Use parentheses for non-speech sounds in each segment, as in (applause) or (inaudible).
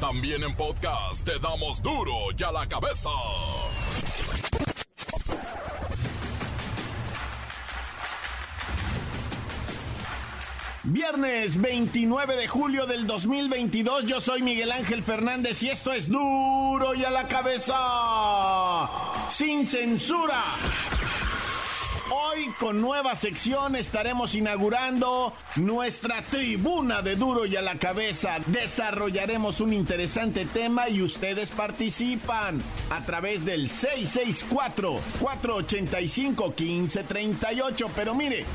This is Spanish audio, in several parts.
También en podcast te damos duro y a la cabeza. Viernes 29 de julio del 2022, yo soy Miguel Ángel Fernández y esto es duro y a la cabeza, sin censura. Hoy con nueva sección estaremos inaugurando nuestra tribuna de duro y a la cabeza. Desarrollaremos un interesante tema y ustedes participan a través del 664-485-1538. Pero mire,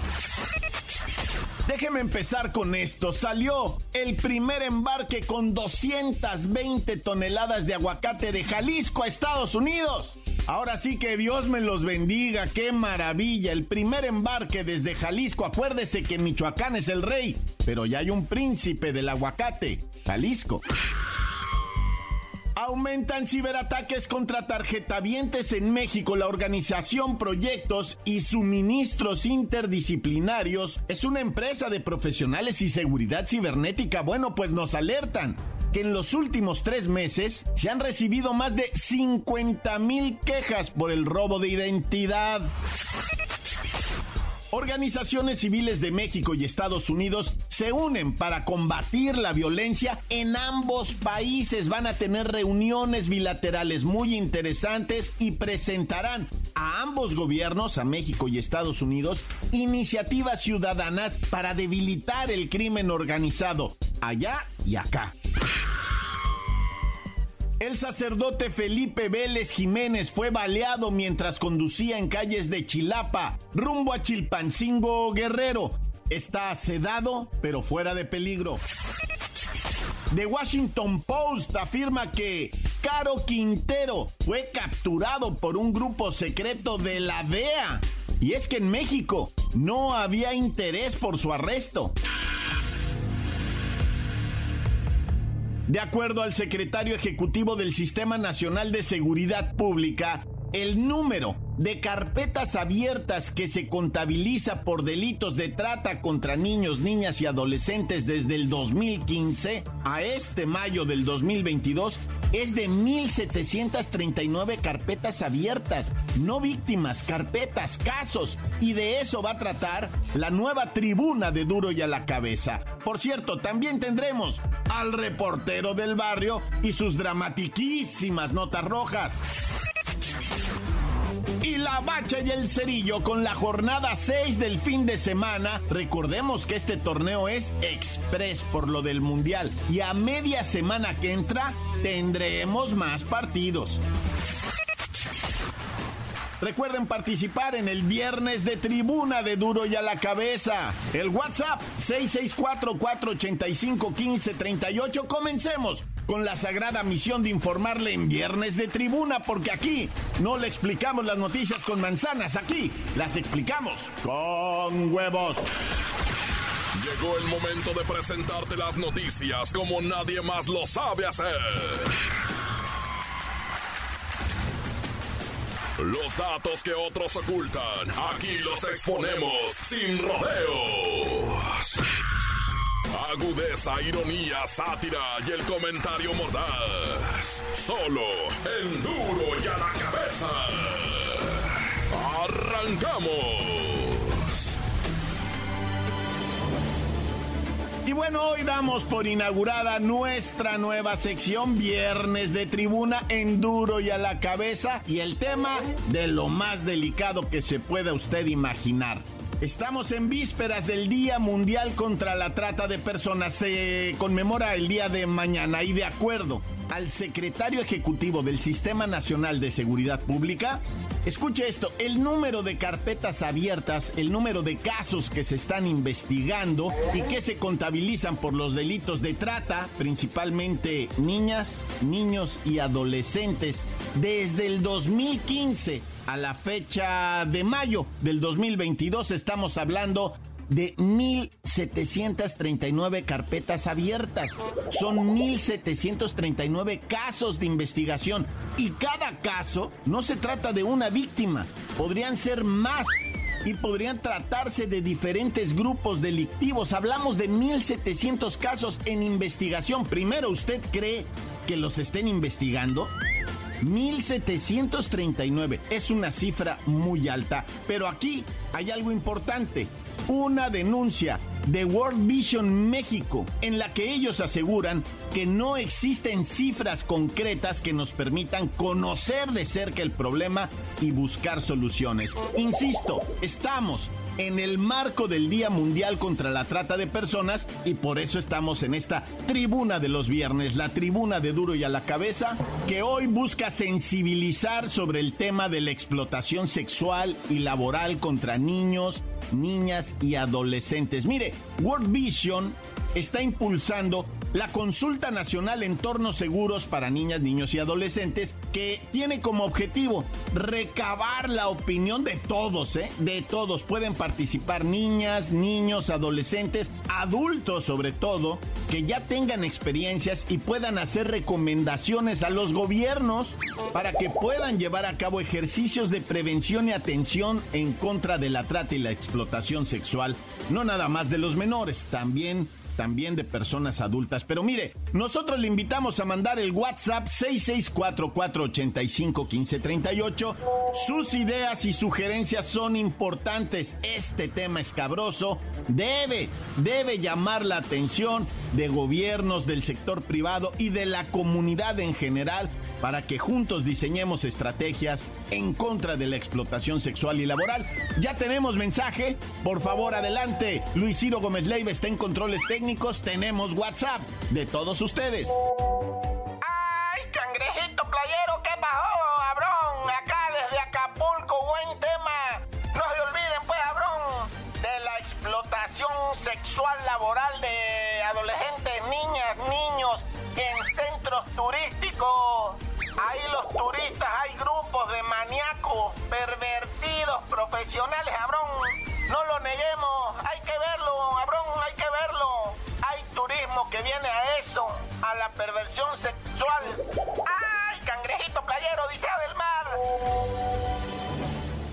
Déjeme empezar con esto. Salió el primer embarque con 220 toneladas de aguacate de Jalisco a Estados Unidos. Ahora sí que Dios me los bendiga, qué maravilla. El primer embarque desde Jalisco. Acuérdese que Michoacán es el rey, pero ya hay un príncipe del aguacate, Jalisco. Aumentan ciberataques contra tarjetavientes en México. La organización Proyectos y Suministros Interdisciplinarios es una empresa de profesionales y seguridad cibernética. Bueno, pues nos alertan que en los últimos tres meses se han recibido más de 50 mil quejas por el robo de identidad. Organizaciones civiles de México y Estados Unidos se unen para combatir la violencia en ambos países. Van a tener reuniones bilaterales muy interesantes y presentarán a ambos gobiernos, a México y Estados Unidos, iniciativas ciudadanas para debilitar el crimen organizado allá y acá. El sacerdote Felipe Vélez Jiménez fue baleado mientras conducía en calles de Chilapa, rumbo a Chilpancingo Guerrero. Está sedado, pero fuera de peligro. The Washington Post afirma que Caro Quintero fue capturado por un grupo secreto de la DEA. Y es que en México no había interés por su arresto. De acuerdo al secretario ejecutivo del Sistema Nacional de Seguridad Pública, el número de carpetas abiertas que se contabiliza por delitos de trata contra niños, niñas y adolescentes desde el 2015 a este mayo del 2022 es de 1.739 carpetas abiertas, no víctimas, carpetas, casos. Y de eso va a tratar la nueva tribuna de Duro y a la cabeza. Por cierto, también tendremos al reportero del barrio y sus dramatiquísimas notas rojas y la bacha y el cerillo con la jornada 6 del fin de semana. Recordemos que este torneo es express por lo del mundial y a media semana que entra tendremos más partidos. Recuerden participar en el viernes de tribuna de Duro y a la cabeza. El WhatsApp 664-485-1538. Comencemos con la sagrada misión de informarle en viernes de tribuna, porque aquí no le explicamos las noticias con manzanas, aquí las explicamos con huevos. Llegó el momento de presentarte las noticias como nadie más lo sabe hacer. Los datos que otros ocultan, aquí los exponemos sin rodeos. Agudeza, ironía, sátira y el comentario mordaz. Solo el duro y a la cabeza. ¡Arrancamos! Y bueno, hoy damos por inaugurada nuestra nueva sección Viernes de Tribuna en Duro y a la Cabeza y el tema de lo más delicado que se pueda usted imaginar. Estamos en vísperas del Día Mundial contra la Trata de Personas. Se conmemora el día de mañana y de acuerdo al secretario ejecutivo del Sistema Nacional de Seguridad Pública, escuche esto, el número de carpetas abiertas, el número de casos que se están investigando y que se contabilizan por los delitos de trata, principalmente niñas, niños y adolescentes, desde el 2015 a la fecha de mayo del 2022 estamos hablando de 1.739 carpetas abiertas. Son 1.739 casos de investigación. Y cada caso no se trata de una víctima, podrían ser más. Y podrían tratarse de diferentes grupos delictivos. Hablamos de 1.700 casos en investigación. Primero, ¿usted cree que los estén investigando? 1739 es una cifra muy alta, pero aquí hay algo importante. Una denuncia de World Vision México, en la que ellos aseguran que no existen cifras concretas que nos permitan conocer de cerca el problema y buscar soluciones. Insisto, estamos en el marco del Día Mundial contra la Trata de Personas y por eso estamos en esta tribuna de los viernes, la tribuna de duro y a la cabeza, que hoy busca sensibilizar sobre el tema de la explotación sexual y laboral contra niños, niñas y adolescentes. Mire, World Vision está impulsando la Consulta Nacional Entornos Seguros para Niñas, Niños y Adolescentes, que tiene como objetivo recabar la opinión de todos, ¿eh? De todos. Pueden participar niñas, niños, adolescentes, adultos sobre todo, que ya tengan experiencias y puedan hacer recomendaciones a los gobiernos para que puedan llevar a cabo ejercicios de prevención y atención en contra de la trata y la explotación sexual, no nada más de los menores, también también de personas adultas. Pero mire, nosotros le invitamos a mandar el WhatsApp 6644851538. Sus ideas y sugerencias son importantes. Este tema escabroso debe, debe llamar la atención de gobiernos, del sector privado y de la comunidad en general para que juntos diseñemos estrategias en contra de la explotación sexual y laboral. Ya tenemos mensaje, por favor adelante. Luis Ciro Gómez Leiva está en controles técnicos, tenemos WhatsApp de todos ustedes. Sexual. ¡Ay, cangrejito playero, dice del mar!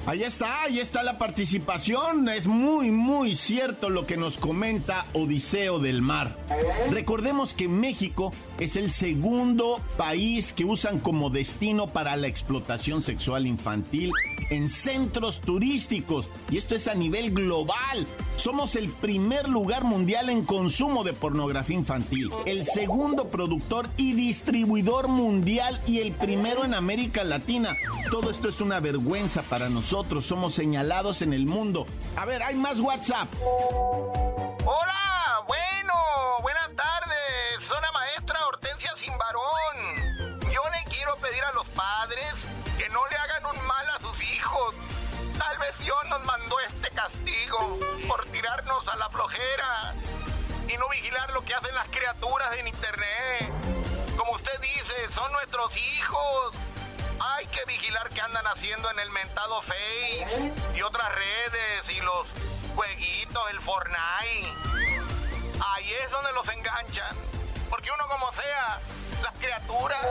Ahí está, ahí está la participación. Es muy, muy cierto lo que nos comenta Odiseo del Mar. Recordemos que México es el segundo país que usan como destino para la explotación sexual infantil en centros turísticos. Y esto es a nivel global. Somos el primer lugar mundial en consumo de pornografía infantil, el segundo productor y distribuidor mundial y el primero en América Latina. Todo esto es una vergüenza para nosotros. Somos señalados en el mundo. A ver, hay más WhatsApp. Hola, bueno, buenas tardes. La maestra Hortensia Simbarón. Yo le quiero pedir a los padres Dios nos mandó este castigo por tirarnos a la flojera y no vigilar lo que hacen las criaturas en internet. Como usted dice, son nuestros hijos. Hay que vigilar qué andan haciendo en el mentado Face y otras redes y los jueguitos, el Fortnite. Ahí es donde los enganchan. Porque uno como sea, las criaturas...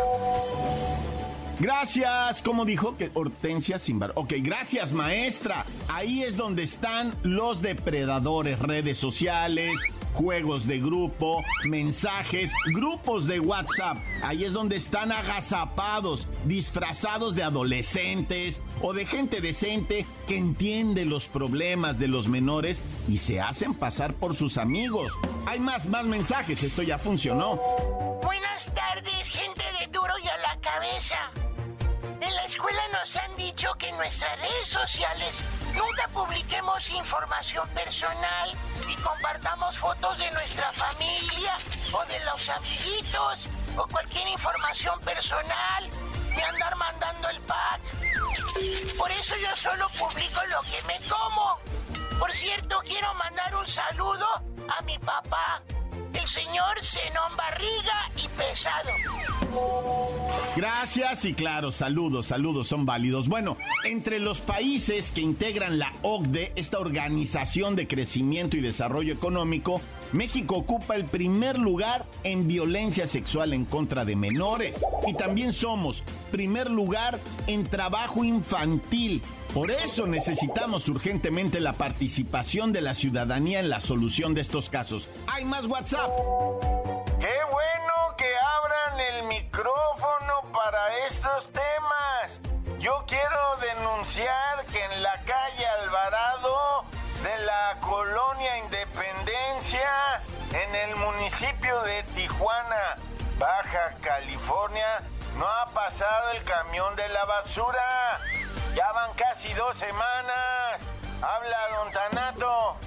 Gracias, como dijo que Hortensia Simbar. Ok, gracias maestra. Ahí es donde están los depredadores, redes sociales, juegos de grupo, mensajes, grupos de WhatsApp. Ahí es donde están agazapados, disfrazados de adolescentes o de gente decente que entiende los problemas de los menores y se hacen pasar por sus amigos. Hay más, más mensajes, esto ya funcionó. Buenas tardes, gente de duro y a la cabeza. En la escuela nos han dicho que en nuestras redes sociales nunca publiquemos información personal y compartamos fotos de nuestra familia o de los amiguitos o cualquier información personal de andar mandando el pack. Por eso yo solo publico lo que me como. Por cierto, quiero mandar un saludo a mi papá, el señor Zenón Barriga y Pesado. Gracias y claro, saludos, saludos son válidos. Bueno, entre los países que integran la OCDE, esta Organización de Crecimiento y Desarrollo Económico, México ocupa el primer lugar en violencia sexual en contra de menores. Y también somos primer lugar en trabajo infantil. Por eso necesitamos urgentemente la participación de la ciudadanía en la solución de estos casos. Hay más WhatsApp el micrófono para estos temas. Yo quiero denunciar que en la calle Alvarado de la colonia Independencia, en el municipio de Tijuana, Baja California, no ha pasado el camión de la basura. Ya van casi dos semanas. Habla Lontanato.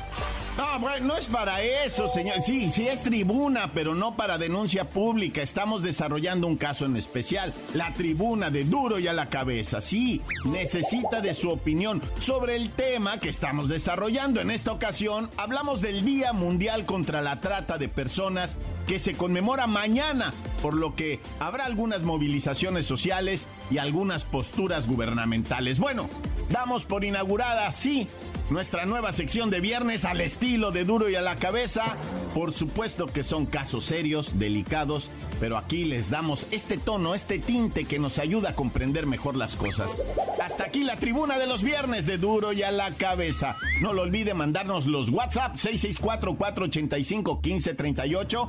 No, no es para eso, señor. Sí, sí es tribuna, pero no para denuncia pública. Estamos desarrollando un caso en especial. La tribuna de duro y a la cabeza. Sí, necesita de su opinión sobre el tema que estamos desarrollando. En esta ocasión hablamos del Día Mundial contra la Trata de Personas que se conmemora mañana, por lo que habrá algunas movilizaciones sociales y algunas posturas gubernamentales. Bueno, damos por inaugurada, sí, nuestra nueva sección de viernes al estilo de duro y a la cabeza. Por supuesto que son casos serios, delicados, pero aquí les damos este tono, este tinte que nos ayuda a comprender mejor las cosas. Hasta aquí la tribuna de los viernes de duro y a la cabeza. No lo olvide mandarnos los WhatsApp 664-485-1538,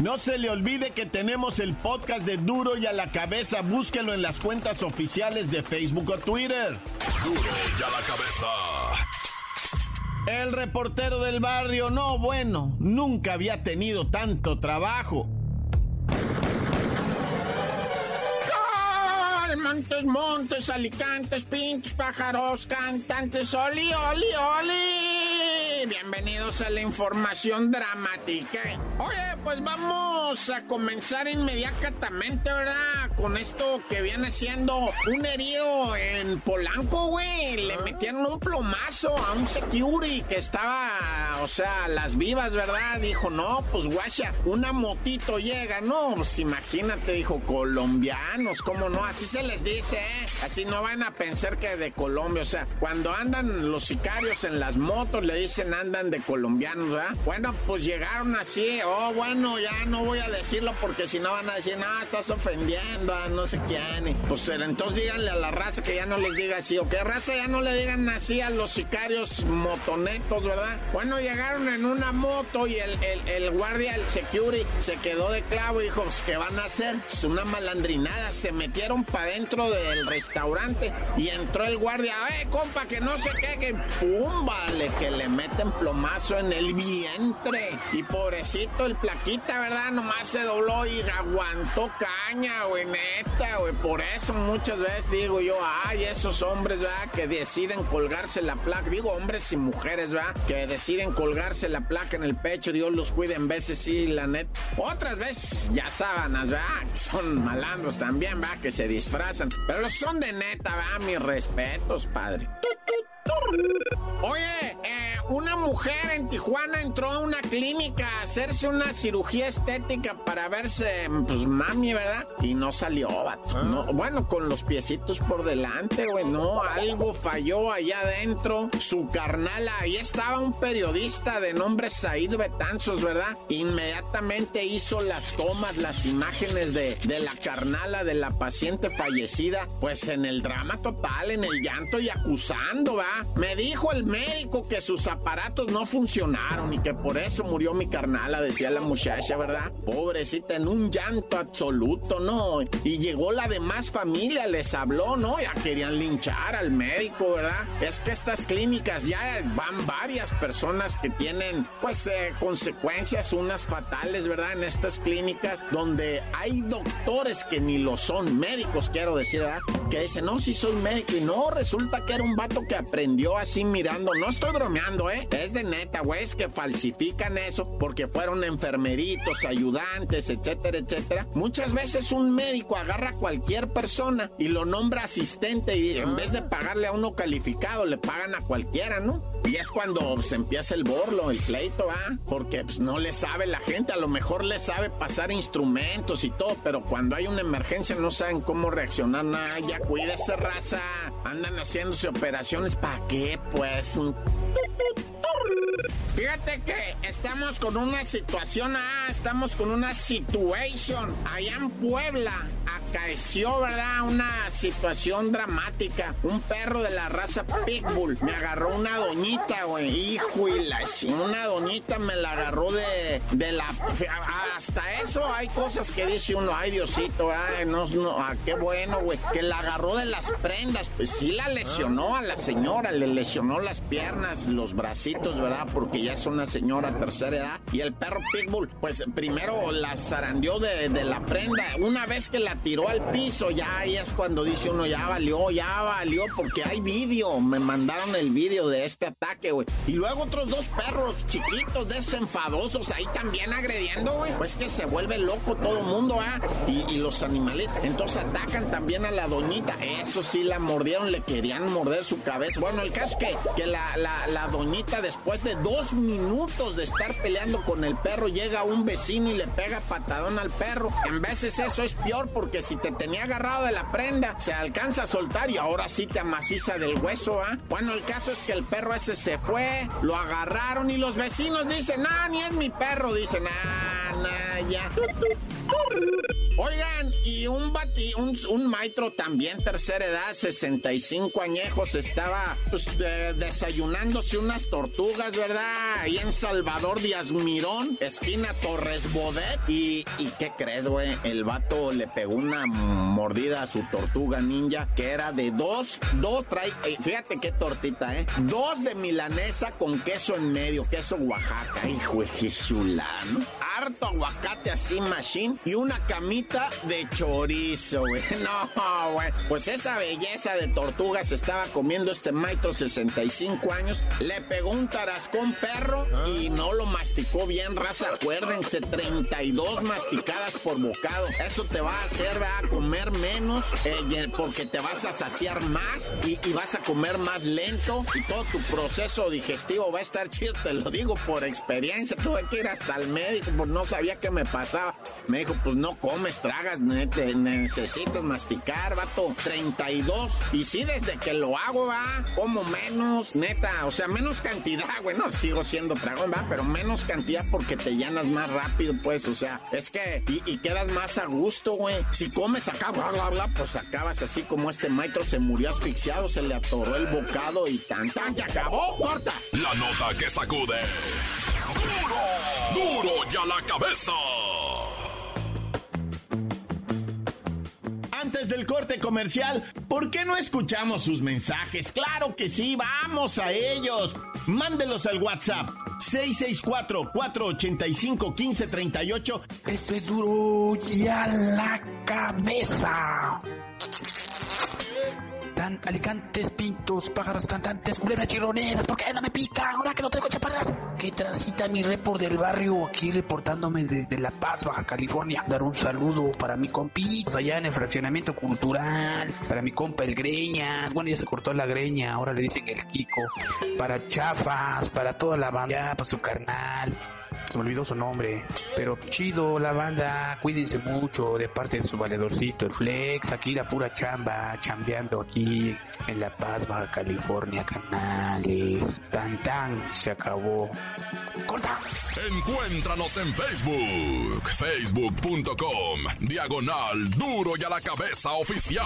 No se le olvide que tenemos el podcast de Duro y a la cabeza. Búsquelo en las cuentas oficiales de Facebook o Twitter. Duro y a la cabeza. El reportero del barrio, no, bueno, nunca había tenido tanto trabajo. Montes, montes, alicantes, pintos, pájaros, cantantes, oli, oli, oli. Bienvenidos a la información dramática. Oye, pues vamos a comenzar inmediatamente, ¿verdad? Con esto que viene siendo un herido en Polanco, güey. Le metieron un plomazo a un security que estaba, o sea, las vivas, ¿verdad? Dijo, no, pues guacha, una motito llega, no, pues imagínate, dijo, colombianos, ¿cómo no? Así se les dice, ¿eh? Así no van a pensar que de Colombia, o sea, cuando andan los sicarios en las motos, le dicen andan de colombianos, ¿verdad? Bueno, pues llegaron así, oh, bueno, ya no voy a decirlo porque si no van a decir, no, estás ofendiendo a no sé quién. Pues entonces díganle a la raza que ya no les diga así, o que raza ya no le digan así a los sicarios motonetos, ¿verdad? Bueno, llegaron en una moto y el, el, guardia, el security, se quedó de clavo y dijo, pues, ¿qué van a hacer? Es una malandrinada, se metieron para dentro del restaurante y entró el guardia, eh, compa, que no sé qué, que pum, vale, que le meten plomazo en el vientre. Y pobrecito el plaquita, ¿verdad? Nomás se dobló y aguantó caña, güey, neta, güey. Por eso muchas veces digo yo, ay, esos hombres, ¿verdad? Que deciden colgarse la placa, digo hombres y mujeres, ¿verdad? Que deciden colgarse la placa en el pecho, Dios los cuide en veces sí, la neta. Otras veces ya sábanas, ¿verdad? Que son malandros también, ¿verdad? Que se disfrazan. Pero son de neta, ¿verdad? Mis respetos, padre. Oye, eh, una mujer en Tijuana entró a una clínica a hacerse una cirugía estética para verse, pues mami, ¿verdad? Y no salió, vato. No, bueno, con los piecitos por delante, güey, no, algo falló allá adentro. Su carnala, ahí estaba un periodista de nombre Said Betanzos, ¿verdad? Inmediatamente hizo las tomas, las imágenes de, de la carnala de la paciente fallecida, pues en el drama total, en el llanto y acusando, ¿va? Me dijo el médico que sus aparatos no funcionaron y que por eso murió mi carnala, decía la muchacha, ¿verdad? Pobrecita, en un llanto absoluto, ¿no? Y llegó la demás familia, les habló, ¿no? Ya querían linchar al médico, ¿verdad? Es que estas clínicas ya van varias personas que tienen, pues, eh, consecuencias, unas fatales, ¿verdad? En estas clínicas donde hay doctores que ni lo son, médicos, quiero decir, ¿verdad? Que dicen, no, si soy médico y no, resulta que era un vato que aprendió así mirando, no estoy bromeando, ¿eh? Es de neta, güey, es que falsifican eso porque fueron enfermeritos, ayudantes, etcétera, etcétera. Muchas veces un médico agarra a cualquier persona y lo nombra asistente y en vez de pagarle a uno calificado, le pagan a cualquiera, ¿no? Y es cuando se empieza el borlo, el pleito, ¿ah? Porque pues, no le sabe la gente, a lo mejor le sabe pasar instrumentos y todo, pero cuando hay una emergencia no saben cómo reaccionar, nada, ya cuídese raza, andan haciéndose operaciones, ¿para qué? Pues... Fíjate que estamos con una situación, ah, estamos con una situación allá en Puebla. acaeció, ¿verdad? Una situación dramática. Un perro de la raza Pitbull me agarró una doñita, güey. Hijo y la una doñita me la agarró de, de la. Hasta eso hay cosas que dice uno, ay Diosito, ay, no, no, ah, qué bueno, güey. Que la agarró de las prendas. Pues sí la lesionó a la señora, le lesionó las piernas, los bracitos, ¿verdad? Porque ya es una señora tercera edad. Y el perro Pitbull, pues primero la zarandeó de, de la prenda. Una vez que la tiró al piso, ya ahí es cuando dice uno, ya valió, ya valió, porque hay vídeo. Me mandaron el vídeo de este ataque, güey. Y luego otros dos perros chiquitos, desenfadosos, ahí también agrediendo, güey. Pues que se vuelve loco todo el mundo, ¿ah? Y, los animalitos. Entonces atacan también a la doñita. Eso sí, la mordieron, le querían morder su cabeza. Bueno, el caso es que, que la, la, doñita, después de dos minutos de estar peleando con el perro, llega un vecino y le pega patadón al perro. En veces eso es peor porque si te tenía agarrado de la prenda, se alcanza a soltar y ahora sí te amaciza del hueso, ¿ah? Bueno, el caso es que el perro ese se fue, lo agarraron y los vecinos dicen, ah, ni es mi perro, dicen, ah, nah, Oigan, y un bati, un, un, maestro también, tercera edad, 65 añejos, estaba pues, desayunándose unas tortugas, ¿verdad? Ahí en Salvador Díaz Mirón, esquina Torres Bodet. Y, ¿y qué crees, güey? El vato le pegó una mordida a su tortuga ninja, que era de dos, dos trae, eh, fíjate qué tortita, ¿eh? Dos de milanesa con queso en medio, queso Oaxaca, hijo de Jesulano. Harto aguacate así, machine, y una camita de chorizo, güey. (laughs) No, güey. Pues esa belleza de tortuga se estaba comiendo este maestro 65 años. Le pegó un tarascón perro y no lo masticó bien, raza. Acuérdense, 32 masticadas por bocado. Eso te va a hacer, va a comer menos eh, porque te vas a saciar más y, vas a comer más lento y todo tu proceso digestivo va a estar chido. Te lo digo por experiencia. Tuve que ir hasta el médico, porque no sabía qué me pasaba. Me dijo, pues no comes, tragas, necesitas masticar, vato. 32. Y sí, desde que lo hago, va, como menos, neta. O sea, menos cantidad, (laughs) güey. No, sigo siendo tragón, va, pero menos cantidad porque te llenas más rápido, pues. O sea, es que, y, quedas más a gusto, güey. Si comes acá, bla, bla, bla, pues acabas así como este maestro se murió asfixiado, se le atoró el bocado y tan, tan, ya acabó, corta. La nota que sacude. ¡Duro! ¡Duro ya la cabeza! Antes del corte comercial, ¿por qué no escuchamos sus mensajes? Claro que sí, vamos a ellos. Mándelos al WhatsApp 664-485-1538. Esto es duro ya la cabeza alicantes, pintos, pájaros cantantes, culebras chironeras, ¿por qué no me pican? Ahora que no tengo chaparras. Que transita mi report del barrio aquí reportándome desde La Paz, Baja California. Dar un saludo para mi compi, allá en el fraccionamiento cultural, para mi compa el Greña, bueno ya se cortó la greña, ahora le dicen el Kiko, para Chafas, para toda la banda, para su carnal, se me olvidó su nombre. Pero chido la banda, cuídense mucho de parte de su valedorcito, el Flex, aquí la pura chamba, chambeando aquí en La Paz, Baja California, canales. Tan tan, se acabó. ¡Corta! Encuéntranos en Facebook, facebook.com, diagonal duro y a la cabeza oficial.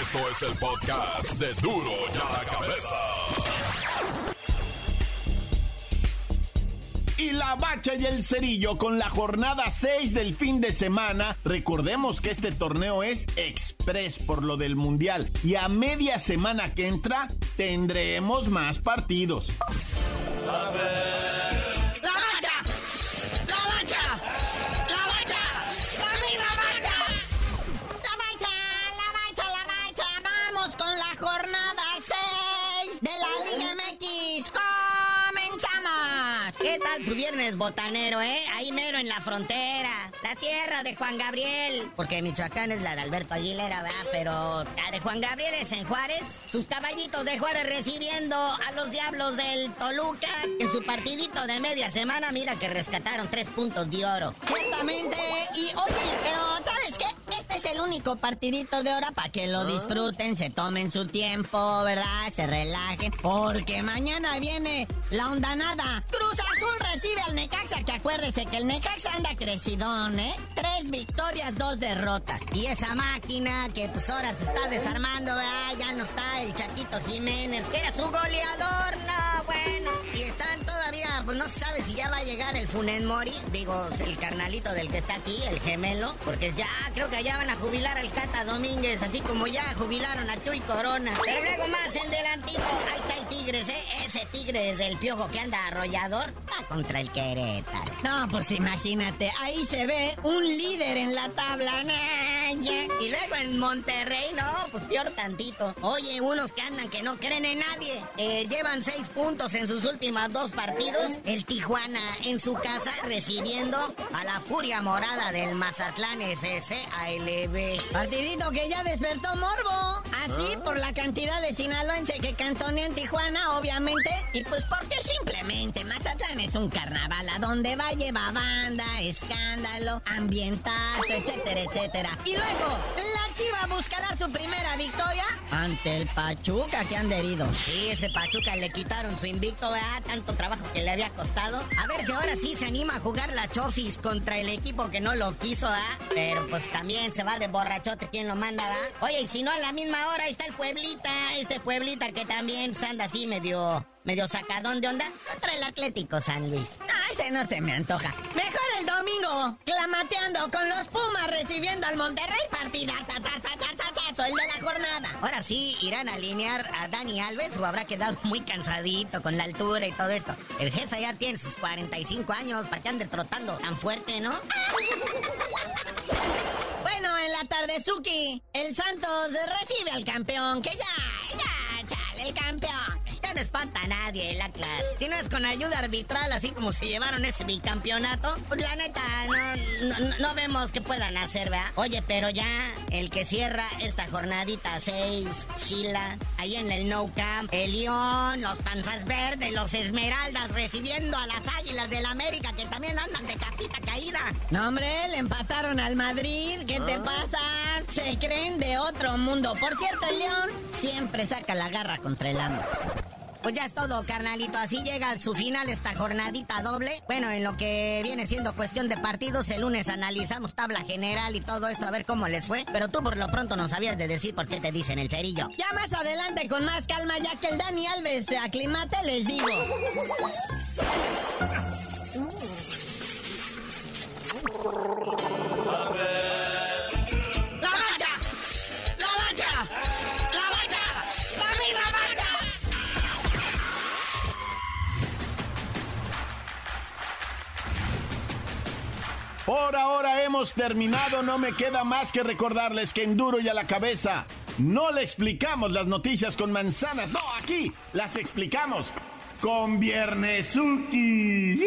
Esto es el podcast de duro y a la cabeza y la bacha y el cerillo con la jornada 6 del fin de semana. Recordemos que este torneo es express por lo del mundial y a media semana que entra tendremos más partidos. Su viernes botanero, ¿eh? Ahí mero en la frontera. La tierra de Juan Gabriel. Porque Michoacán es la de Alberto Aguilera, ¿verdad? Pero la de Juan Gabriel es en Juárez. Sus caballitos de Juárez recibiendo a los diablos del Toluca. En su partidito de media semana, mira que rescataron tres puntos de oro. Y oye, pero único partidito de hora para que lo disfruten, se tomen su tiempo, ¿verdad? Se relajen, porque mañana viene la ondanada. Cruz Azul recibe al Necaxa, que acuérdese que el Necaxa anda crecidón, ¿eh? Tres victorias, dos derrotas. Y esa máquina que pues ahora se está desarmando, ¿verdad? Ya no está el Chaquito Jiménez, que era su goleador, no, bueno. Y están todavía, pues no se sabe si ya va a llegar el Funen Mori, digo, el carnalito del que está aquí, el gemelo, porque ya creo que allá van a jubilar al Cata Domínguez, así como ya jubilaron a Chuy Corona. Pero luego más en delantito, ahí está el Tigres, ¿eh? Ese Tigres del piojo que anda arrollador, va contra el Querétaro. No, pues imagínate, ahí se ve un líder en la tabla. Y luego en Monterrey, no, pues peor tantito. Oye, unos que andan que no creen en nadie. Eh, llevan seis puntos en sus últimos dos partidos. El Tijuana en su casa recibiendo a la furia morada del Mazatlán FC ALB. Partidito que ya despertó Morbo. Así por la cantidad de sinaloense que cantonean en Tijuana, obviamente. Y pues porque simplemente Mazatlán es un carnaval a donde va lleva banda, escándalo, ambientazo, etcétera, etcétera. Y luego, la Chiva buscará su primera victoria ante el Pachuca que han herido. Sí, ese Pachuca le quitaron su invicto, ¿verdad? Tanto trabajo que le había costado. A ver si ahora sí se anima a jugar la Chofis contra el equipo que no lo quiso, ¿ah? Pero pues también se va de borrachote quien lo manda, ¿ah? Oye, y si no a la misma hora está el Pueblita, este Pueblita que también pues, anda así medio medio sacadón de onda contra el Atlético San Luis. No, ese no se me antoja. Mejor el domingo, clamateando con los Pumas recibiendo al Monterrey partida, ta, ta, ta, ta, el de la jornada. Ahora sí, irán a alinear a Dani Alves o habrá quedado muy cansadito con la altura y todo esto. El jefe ya tiene sus 45 años para que ande trotando tan fuerte, ¿no? Tarde, Suki, el Santos recibe al campeón, que ya, no espanta a nadie la clase. Si no es con ayuda arbitral, así como se llevaron ese bicampeonato, pues la neta, no, no, vemos que puedan hacer, ¿verdad? Oye, pero ya el que cierra esta jornadita 6, Chila, ahí en el No Camp, el León, los Panzas Verdes, los Esmeraldas recibiendo a las Águilas del América que también andan de capita caída. No, hombre, le empataron al Madrid. ¿Qué te ah. pasa? Se creen de otro mundo. Por cierto, el León siempre saca la garra contra el hambre. Pues ya es todo, carnalito. Así llega a su final esta jornadita doble. Bueno, en lo que viene siendo cuestión de partidos, el lunes analizamos tabla general y todo esto a ver cómo les fue. Pero tú por lo pronto no sabías de decir por qué te dicen el cerillo. Ya más adelante, con más calma, ya que el Dani Alves se aclimate, les digo. Por ahora hemos terminado, no me queda más que recordarles que en duro y a la cabeza no le explicamos las noticias con manzanas, no, aquí las explicamos con Viernesuki.